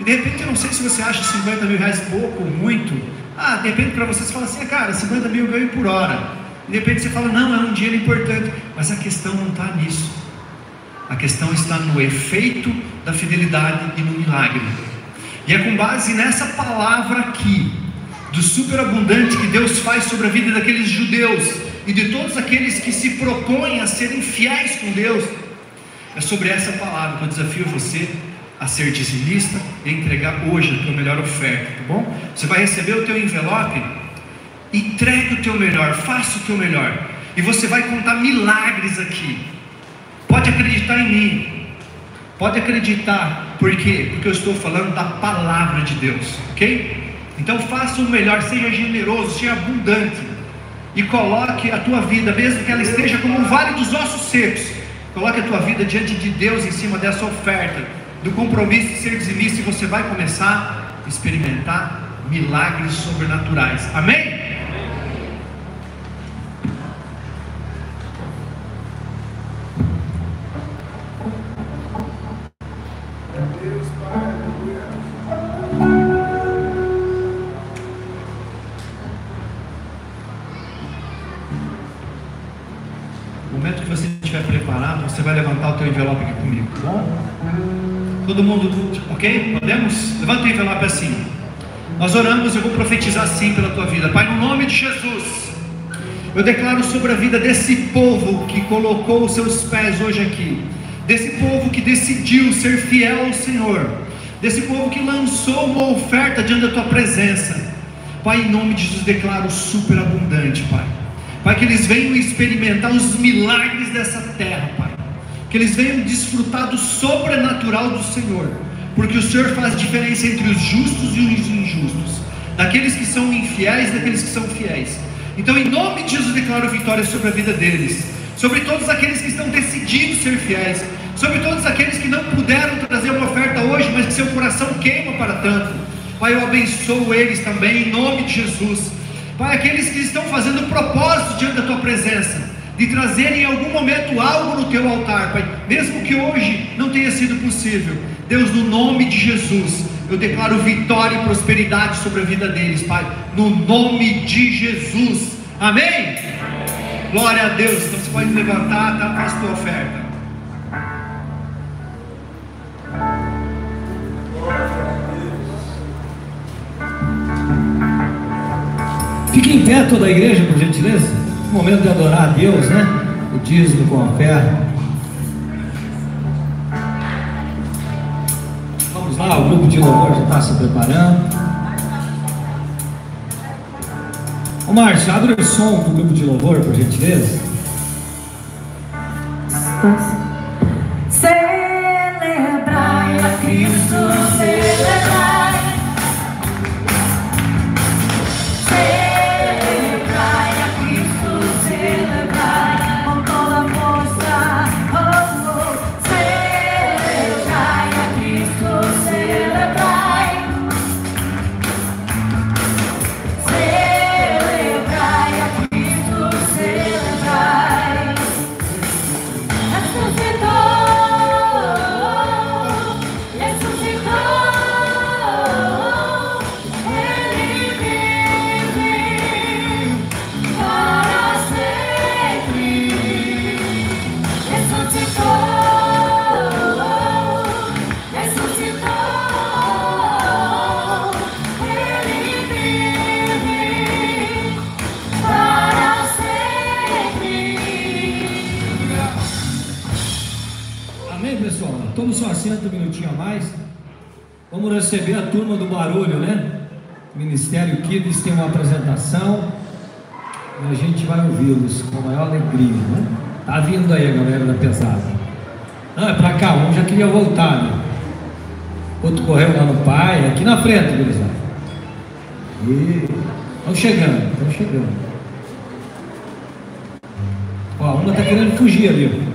E de repente, eu não sei se você acha 50 mil reais pouco ou muito. Ah, de repente para você, você fala assim: ah, Cara, 50 mil eu ganho por hora. De repente você fala: Não, é um dinheiro importante. Mas a questão não está nisso. A questão está no efeito da fidelidade e no milagre. E é com base nessa palavra aqui, do superabundante que Deus faz sobre a vida daqueles judeus e de todos aqueles que se propõem a serem fiéis com Deus, é sobre essa palavra que eu desafio você a ser dizimista e entregar hoje a tua melhor oferta, tá bom? Você vai receber o teu envelope, entregue o teu melhor, faça o teu melhor, e você vai contar milagres aqui. Pode acreditar em mim, pode acreditar, por quê? Porque eu estou falando da palavra de Deus, ok? Então faça o melhor, seja generoso, seja abundante e coloque a tua vida, mesmo que ela esteja como um vale dos ossos secos, coloque a tua vida diante de Deus em cima dessa oferta, do compromisso de ser dizimista, e você vai começar a experimentar milagres sobrenaturais. Amém? Todo mundo, ok? Podemos? Levanta o envelope assim. Nós oramos, eu vou profetizar assim pela tua vida. Pai, no nome de Jesus, eu declaro sobre a vida desse povo que colocou os seus pés hoje aqui, desse povo que decidiu ser fiel ao Senhor, desse povo que lançou uma oferta diante da tua presença. Pai, em nome de Jesus, declaro superabundante, Pai. Pai, que eles venham experimentar os milagres dessa terra, Pai que eles venham desfrutar do sobrenatural do Senhor, porque o Senhor faz diferença entre os justos e os injustos, daqueles que são infiéis e daqueles que são fiéis. Então, em nome de Jesus, declaro vitória sobre a vida deles, sobre todos aqueles que estão decididos ser fiéis, sobre todos aqueles que não puderam trazer uma oferta hoje, mas que seu coração queima para tanto. Pai, eu abençoo eles também, em nome de Jesus. Pai, aqueles que estão fazendo propósito diante da tua presença de trazer em algum momento algo no teu altar, Pai, mesmo que hoje não tenha sido possível. Deus, no nome de Jesus, eu declaro vitória e prosperidade sobre a vida deles, Pai, no nome de Jesus. Amém? Glória a Deus. Então você pode levantar, tá? Faz tua oferta. Fique em pé toda a igreja, por gentileza momento de adorar a Deus, né? O dízimo com a oferta. Vamos lá, o grupo de louvor já está se preparando. Ô Márcio, abre o som para o grupo de louvor, por gentileza. Celebrai a Cristo, celebrai. Assento um minutinho a mais. Vamos receber a turma do barulho, né? Ministério Kids tem uma apresentação e a gente vai ouvi-los com a maior alegria, né? Tá vindo aí a galera da pesada. Ah, é pra cá, um já queria voltar, né? Outro correu lá no pai, aqui na frente, gurizada. E estão chegando, estão chegando. Ó, uma tá querendo fugir ali. Chega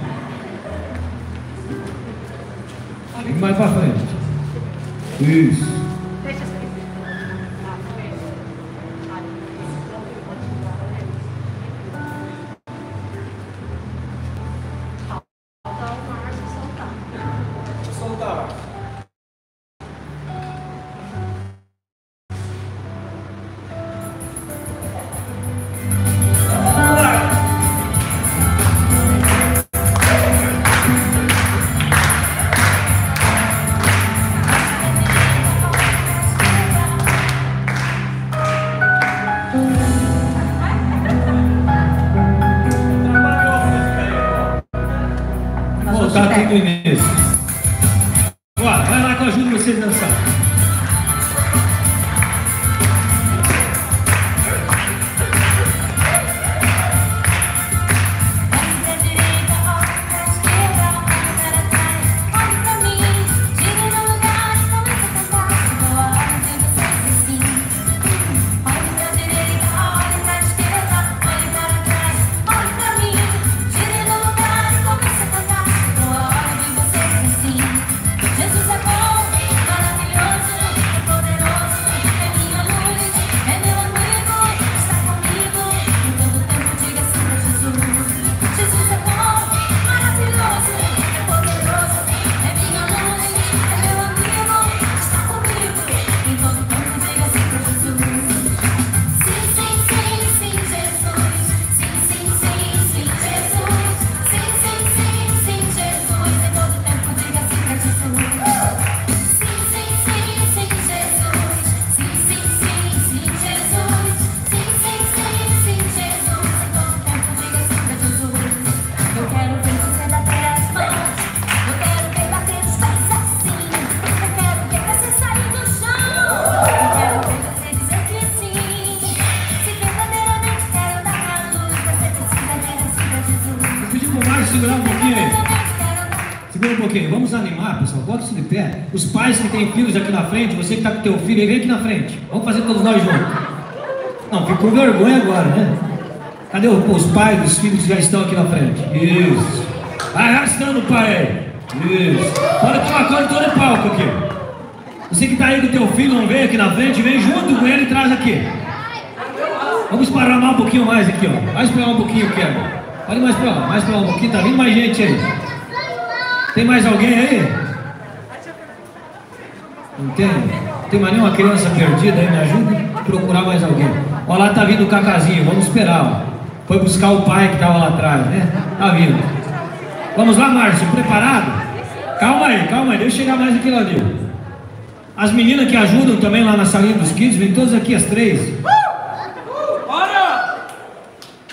mais pra frente. Isso. Os pais que têm filhos aqui na frente, você que está com teu filho, vem aqui na frente. Vamos fazer todos nós juntos. Não, fico com vergonha agora, né? Cadê os pais dos filhos que já estão aqui na frente? Isso. Vai arrastando o pai Isso. Pode tomar conta todo o palco aqui. Você que está aí com teu filho, não vem aqui na frente, vem junto com ele e traz aqui. Vamos esparramar um pouquinho mais aqui, ó. Mais para lá um pouquinho, quero. Olha mais para lá, mais para lá um pouquinho. Tá vindo mais gente aí. Tem mais alguém aí? Entende? Tem mais nenhuma criança perdida aí? Me ajuda a procurar mais alguém. Olha lá, tá vindo o Cacazinho, vamos esperar. Ó. Foi buscar o pai que estava lá atrás, né? Tá vindo. Vamos lá, Márcio, preparado? Calma aí, calma aí, deixa eu chegar mais aqui lá dentro. As meninas que ajudam também lá na salinha dos kids, vem todas aqui, as três.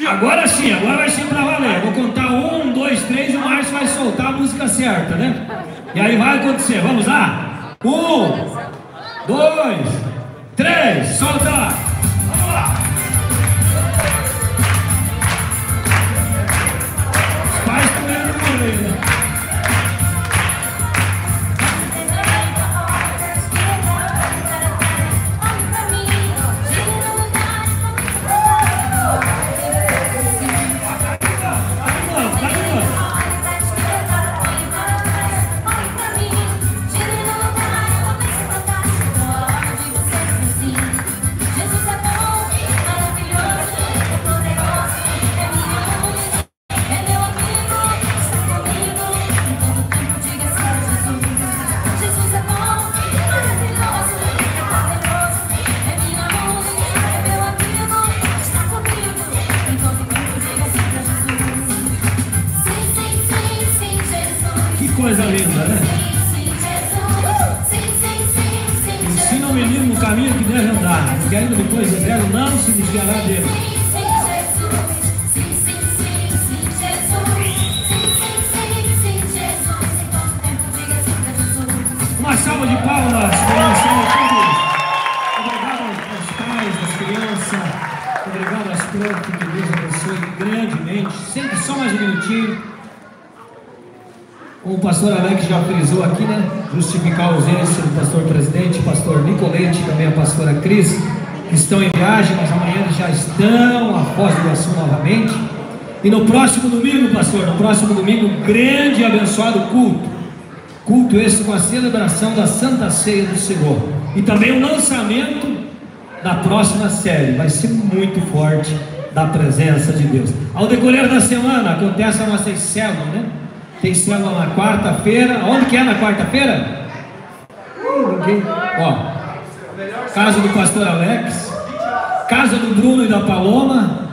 Agora sim, agora vai ser pra valer. Vou contar um, dois, três e o Márcio vai soltar a música certa, né? E aí vai acontecer, vamos lá? Um, dois, três, solta! Cris, que estão em viagem, mas amanhã já estão a Foz do Iguaçu novamente. E no próximo domingo, pastor, no próximo domingo, um grande e abençoado culto. Culto esse com a celebração da Santa Ceia do Senhor. E também o lançamento da próxima série. Vai ser muito forte da presença de Deus. Ao decorrer da semana acontece a nossa célula, né? Tem célula na quarta-feira. Onde que é na quarta-feira? Ninguém. Ó, casa do pastor Alex, casa do Bruno e da Paloma,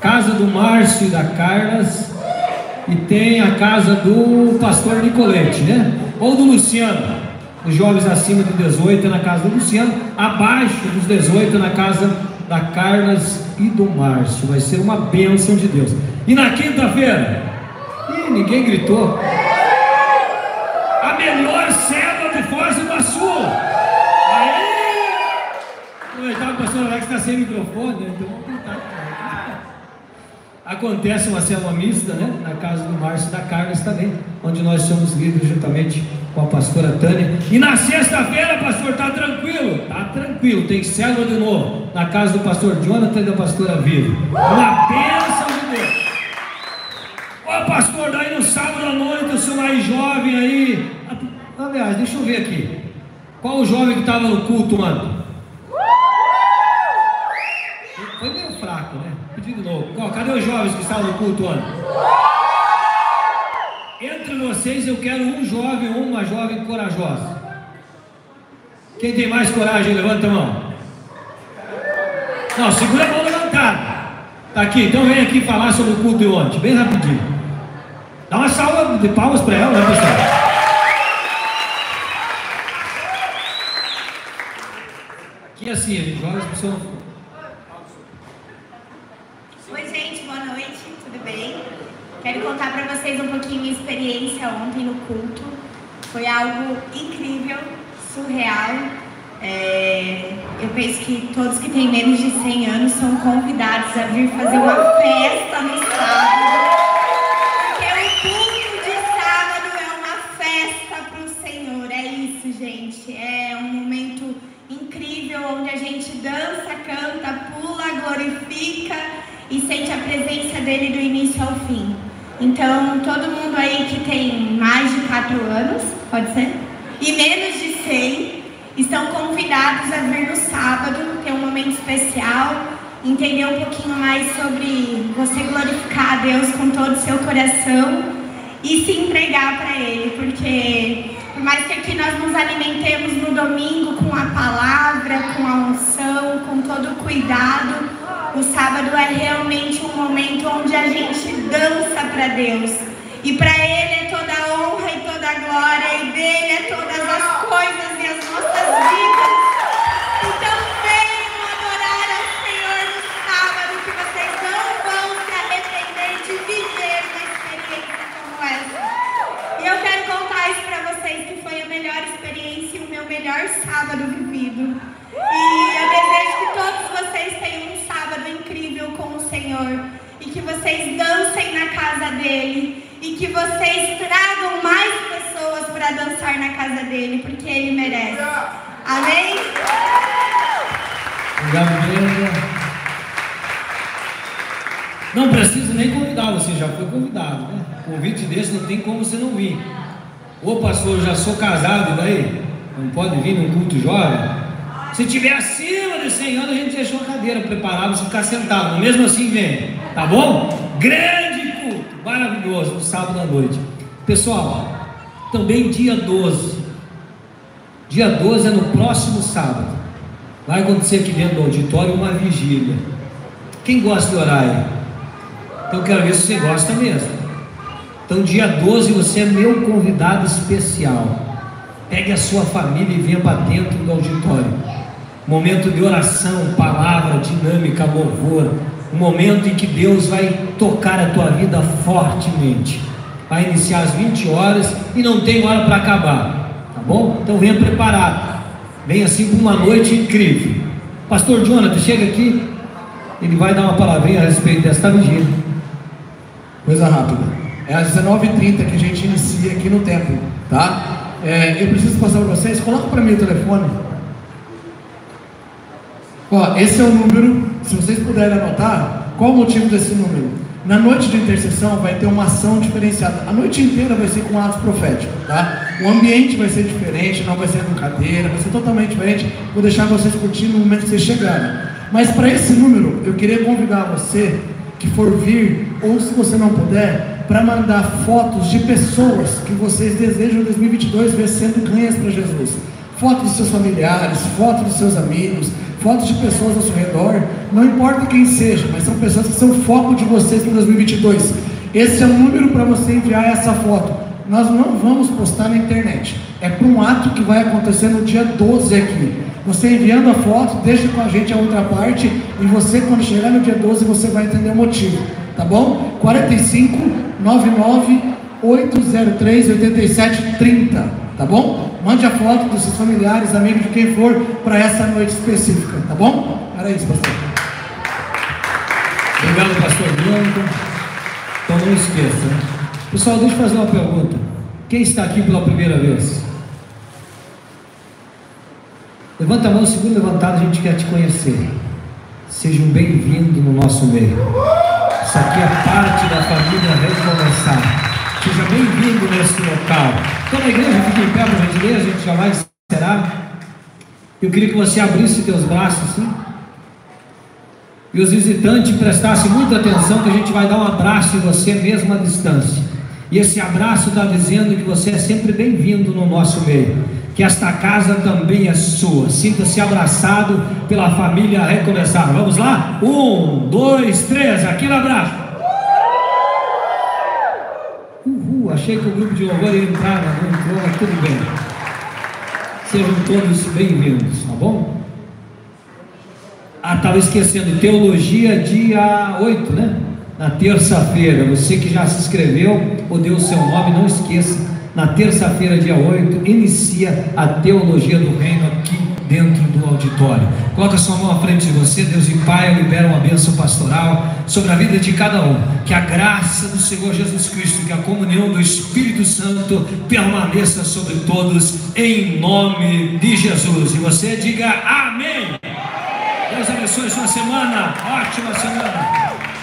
casa do Márcio e da Carlas, e tem a casa do pastor Nicolete, né? Ou do Luciano. Os jovens acima de 18 é na casa do Luciano, abaixo dos 18 é na casa da Carlas e do Márcio. Vai ser uma bênção de Deus. E na quinta-feira, ih, ninguém gritou. A melhor célula de Foz do Iguaçu. Aí! Aproveitar que pastor Alex está sem microfone, né? então vamos tentar. Acontece uma célula mista, né? Na casa do Márcio da Carlos também, onde nós somos líderes juntamente com a pastora Tânia. E na sexta-feira, pastor, tá tranquilo? Tá tranquilo, tem célula de novo, na casa do pastor Jonathan e da pastora Viva. Uma bênção de Deus. Ó, pastor, daí no sábado à noite, o senhor mais jovem aí. Aliás, deixa eu ver aqui. Qual o jovem que estava no culto ontem? Foi meio fraco, né? Pedi de novo. Cadê os jovens que estavam no culto ontem? Entre vocês eu quero um jovem ou uma jovem corajosa. Quem tem mais coragem, levanta a mão. Não, segura a mão levantada. Tá aqui, então vem aqui falar sobre o culto de ontem, bem rapidinho. Dá uma salva de palmas para ela, né, pessoal? Aqui assim, gente, jovens precisam. Oi, gente, boa noite, tudo bem? Quero contar para vocês um pouquinho minha experiência ontem no culto. Foi algo incrível, surreal. É, eu penso que todos que têm menos de 100 anos são convidados a vir fazer uma festa no sábado. Porque o culto de sábado é uma festa para o Senhor. É isso, gente. É um momento incrível onde a gente dança, canta, pula, glorifica e sente a presença dele do início ao fim. Então, todo mundo aí que tem mais de 4 anos, pode ser? E menos de 100, estão convidados a vir no sábado, ter um momento especial, entender um pouquinho mais sobre você glorificar a Deus com todo o seu coração e se entregar para Ele, porque por mais que aqui nós nos alimentemos no domingo com a palavra, com a unção, com todo o cuidado, o sábado é realmente um momento onde a gente dança para Deus. E para Ele é toda a honra e toda a glória, e dele é todas as coisas e as nossas vidas. Então venham adorar ao Senhor no sábado, que vocês não vão se arrepender de viver uma experiência como essa. E eu quero contar isso para vocês, que foi a melhor experiência e o meu melhor sábado vivido. E eu desejo que todos vocês tenham um sábado incrível com o Senhor. E que vocês dancem na casa dele. E que vocês tragam mais pessoas para dançar na casa dele, porque ele merece. Amém? Obrigado. Não precisa nem convidar, você já foi convidado, né? Convite desse não tem como você não vir. Ô pastor, já sou casado, daí? Não pode vir num culto jovem? Se tiver acima de 100 anos, a gente deixou a cadeira preparada para ficar sentado. Mesmo assim, vem. Tá bom? Grande culto, maravilhoso, no sábado à noite. Pessoal, também dia 12. Dia 12 é no próximo sábado. Vai acontecer aqui dentro do auditório uma vigília. Quem gosta de orar aí? Então quero ver se você gosta mesmo. Então, dia 12, você é meu convidado especial. Pegue a sua família e venha para dentro do auditório. Momento de oração, palavra, dinâmica, louvor. Um momento em que Deus vai tocar a tua vida fortemente. Vai iniciar às 20 horas e não tem hora para acabar. Tá bom? Então venha preparado. Venha assim com uma noite incrível. Pastor Jonathan, chega aqui. Ele vai dar uma palavrinha a respeito desta vigília. Coisa rápida. É às 19h30 que a gente inicia aqui no templo, tá? É, eu preciso passar para vocês, coloca para mim o telefone. Ó, esse é o número, se vocês puderem anotar, qual o motivo desse número? Na noite de intercessão vai ter uma ação diferenciada. A noite inteira vai ser com atos proféticos, tá? O ambiente vai ser diferente, não vai ser com cadeira, vai ser totalmente diferente. Vou deixar vocês curtindo no momento que vocês chegarem. Mas para esse número, eu queria convidar você que for vir, ou se você não puder, para mandar fotos de pessoas que vocês desejam em 2022 ver sendo ganhas para Jesus. Fotos dos seus familiares, fotos dos seus amigos, fotos de pessoas ao seu redor, não importa quem seja, mas são pessoas que são foco de vocês para 2022. Esse é o número para você enviar essa foto. Nós não vamos postar na internet. É para um ato que vai acontecer no dia 12 aqui. Você enviando a foto, deixa com a gente a outra parte e você, quando chegar no dia 12, você vai entender o motivo. Tá bom? 45 99 803 87 30. Tá bom? Mande a foto dos seus familiares, amigos, de quem for, para essa noite específica. Tá bom? Era isso, pastor. Obrigado, pastor Blanco. Então não esqueça. Né? Pessoal, deixa eu fazer uma pergunta. Quem está aqui pela primeira vez? Levanta a mão, segundo levantado, a gente quer te conhecer. Sejam bem-vindos no nosso meio. Isso aqui é parte da família Recomeçar. Seja bem-vindo nesse local. Toda a igreja fica em pé para a gente ler, a gente já vai encerrar. Eu queria que você abrisse teus braços assim. E os visitantes prestassem muita atenção que a gente vai dar um abraço em você mesmo à distância. E esse abraço está dizendo que você é sempre bem-vindo no nosso meio. Que esta casa também é sua. Sinta-se abraçado pela família Recomeçar. Vamos lá? Um, dois, três. Aqui no abraço. Achei que o grupo de louvor ia entrar, mas não entrou, mas tudo bem. Sejam todos bem-vindos, tá bom? Ah, estava esquecendo, teologia dia 8, né? Na terça-feira, você que já se inscreveu ou deu o seu nome, não esqueça, na terça-feira, dia 8, inicia a teologia do reino aqui dentro do auditório. Coloca sua mão à frente de você, Deus e Pai, libera uma bênção pastoral sobre a vida de cada um. Que a graça do Senhor Jesus Cristo, que a comunhão do Espírito Santo permaneça sobre todos, em nome de Jesus. E você diga amém. Deus abençoe sua semana, ótima semana.